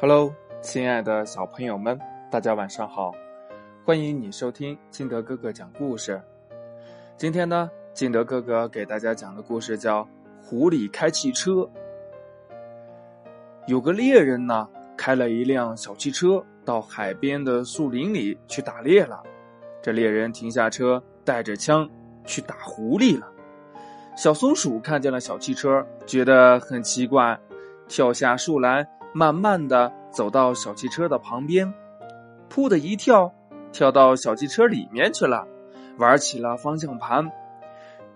Hello，亲爱的小朋友们，大家晚上好！欢迎你收听金德哥哥讲故事。今天呢，金德哥哥给大家讲的故事叫《狐狸开汽车》。有个猎人呢，开了一辆小汽车到海边的树林里去打猎了。这猎人停下车，带着枪去打狐狸了。小松鼠看见了小汽车，觉得很奇怪，跳下树来。慢慢的走到小汽车的旁边，噗的一跳，跳到小汽车里面去了，玩起了方向盘。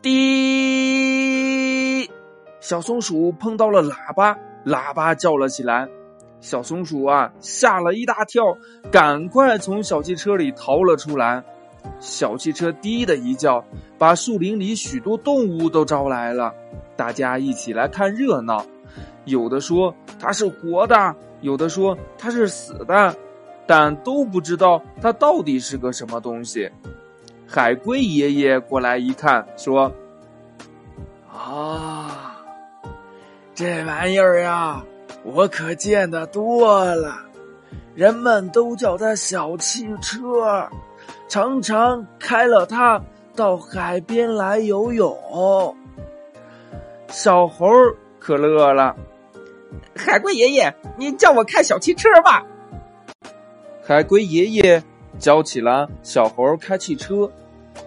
滴，小松鼠碰到了喇叭，喇叭叫了起来。小松鼠啊，吓了一大跳，赶快从小汽车里逃了出来。小汽车滴的一叫，把树林里许多动物都招来了，大家一起来看热闹。有的说它是活的，有的说它是死的，但都不知道它到底是个什么东西。海龟爷爷过来一看，说：“啊，这玩意儿呀，我可见得多了。人们都叫它小汽车，常常开了它到海边来游泳。”小猴可乐了。海龟爷爷，你叫我开小汽车吧。海龟爷爷教起了小猴开汽车，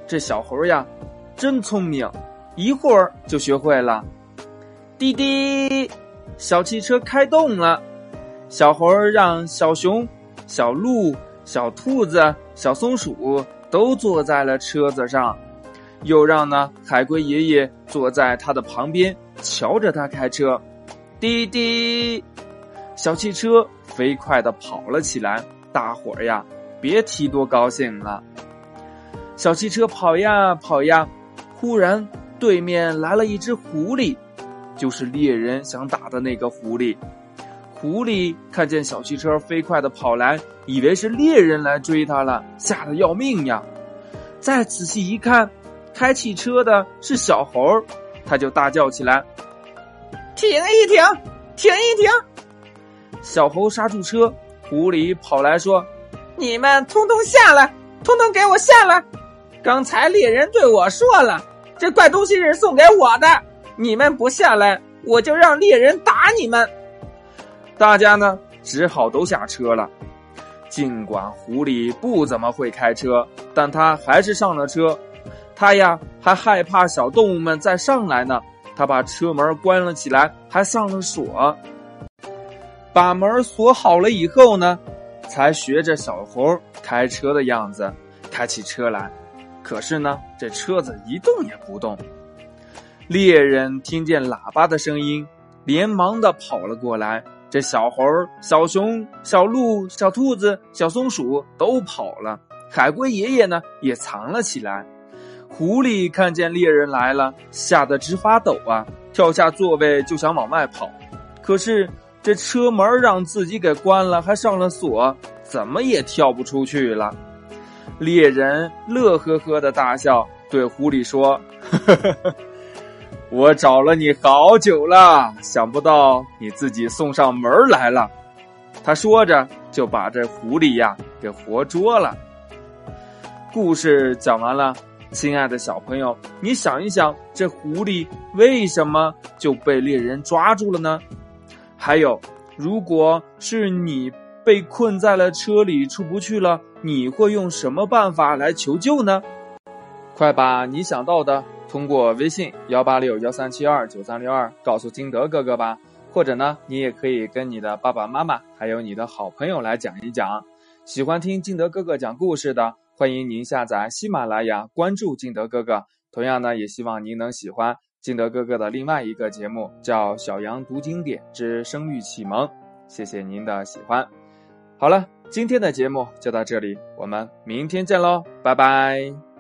这小猴呀，真聪明，一会儿就学会了。滴滴，小汽车开动了。小猴让小熊、小鹿、小兔子、小松鼠都坐在了车子上，又让呢海龟爷爷坐在他的旁边，瞧着他开车。滴滴，小汽车飞快的跑了起来。大伙儿呀，别提多高兴了。小汽车跑呀跑呀，忽然对面来了一只狐狸，就是猎人想打的那个狐狸。狐狸看见小汽车飞快的跑来，以为是猎人来追他了，吓得要命呀。再仔细一看，开汽车的是小猴，他就大叫起来。停一停，停一停！小猴刹住车，狐狸跑来说：“你们通通下来，通通给我下来！刚才猎人对我说了，这怪东西是送给我的，你们不下来，我就让猎人打你们。”大家呢只好都下车了。尽管狐狸不怎么会开车，但他还是上了车。他呀还害怕小动物们再上来呢。他把车门关了起来，还上了锁。把门锁好了以后呢，才学着小猴开车的样子开起车来。可是呢，这车子一动也不动。猎人听见喇叭的声音，连忙的跑了过来。这小猴、小熊、小鹿、小兔子、小松鼠都跑了。海龟爷爷呢，也藏了起来。狐狸看见猎人来了，吓得直发抖啊！跳下座位就想往外跑，可是这车门让自己给关了，还上了锁，怎么也跳不出去了。猎人乐呵呵的大笑，对狐狸说：“呵呵呵我找了你好久了，想不到你自己送上门来了。”他说着就把这狐狸呀给活捉了。故事讲完了。亲爱的小朋友，你想一想，这狐狸为什么就被猎人抓住了呢？还有，如果是你被困在了车里出不去了，你会用什么办法来求救呢？快把你想到的通过微信幺八六幺三七二九三六二告诉金德哥哥吧，或者呢，你也可以跟你的爸爸妈妈还有你的好朋友来讲一讲。喜欢听金德哥哥讲故事的。欢迎您下载喜马拉雅，关注金德哥哥。同样呢，也希望您能喜欢金德哥哥的另外一个节目，叫《小羊读经典之声律启蒙》。谢谢您的喜欢。好了，今天的节目就到这里，我们明天见喽，拜拜。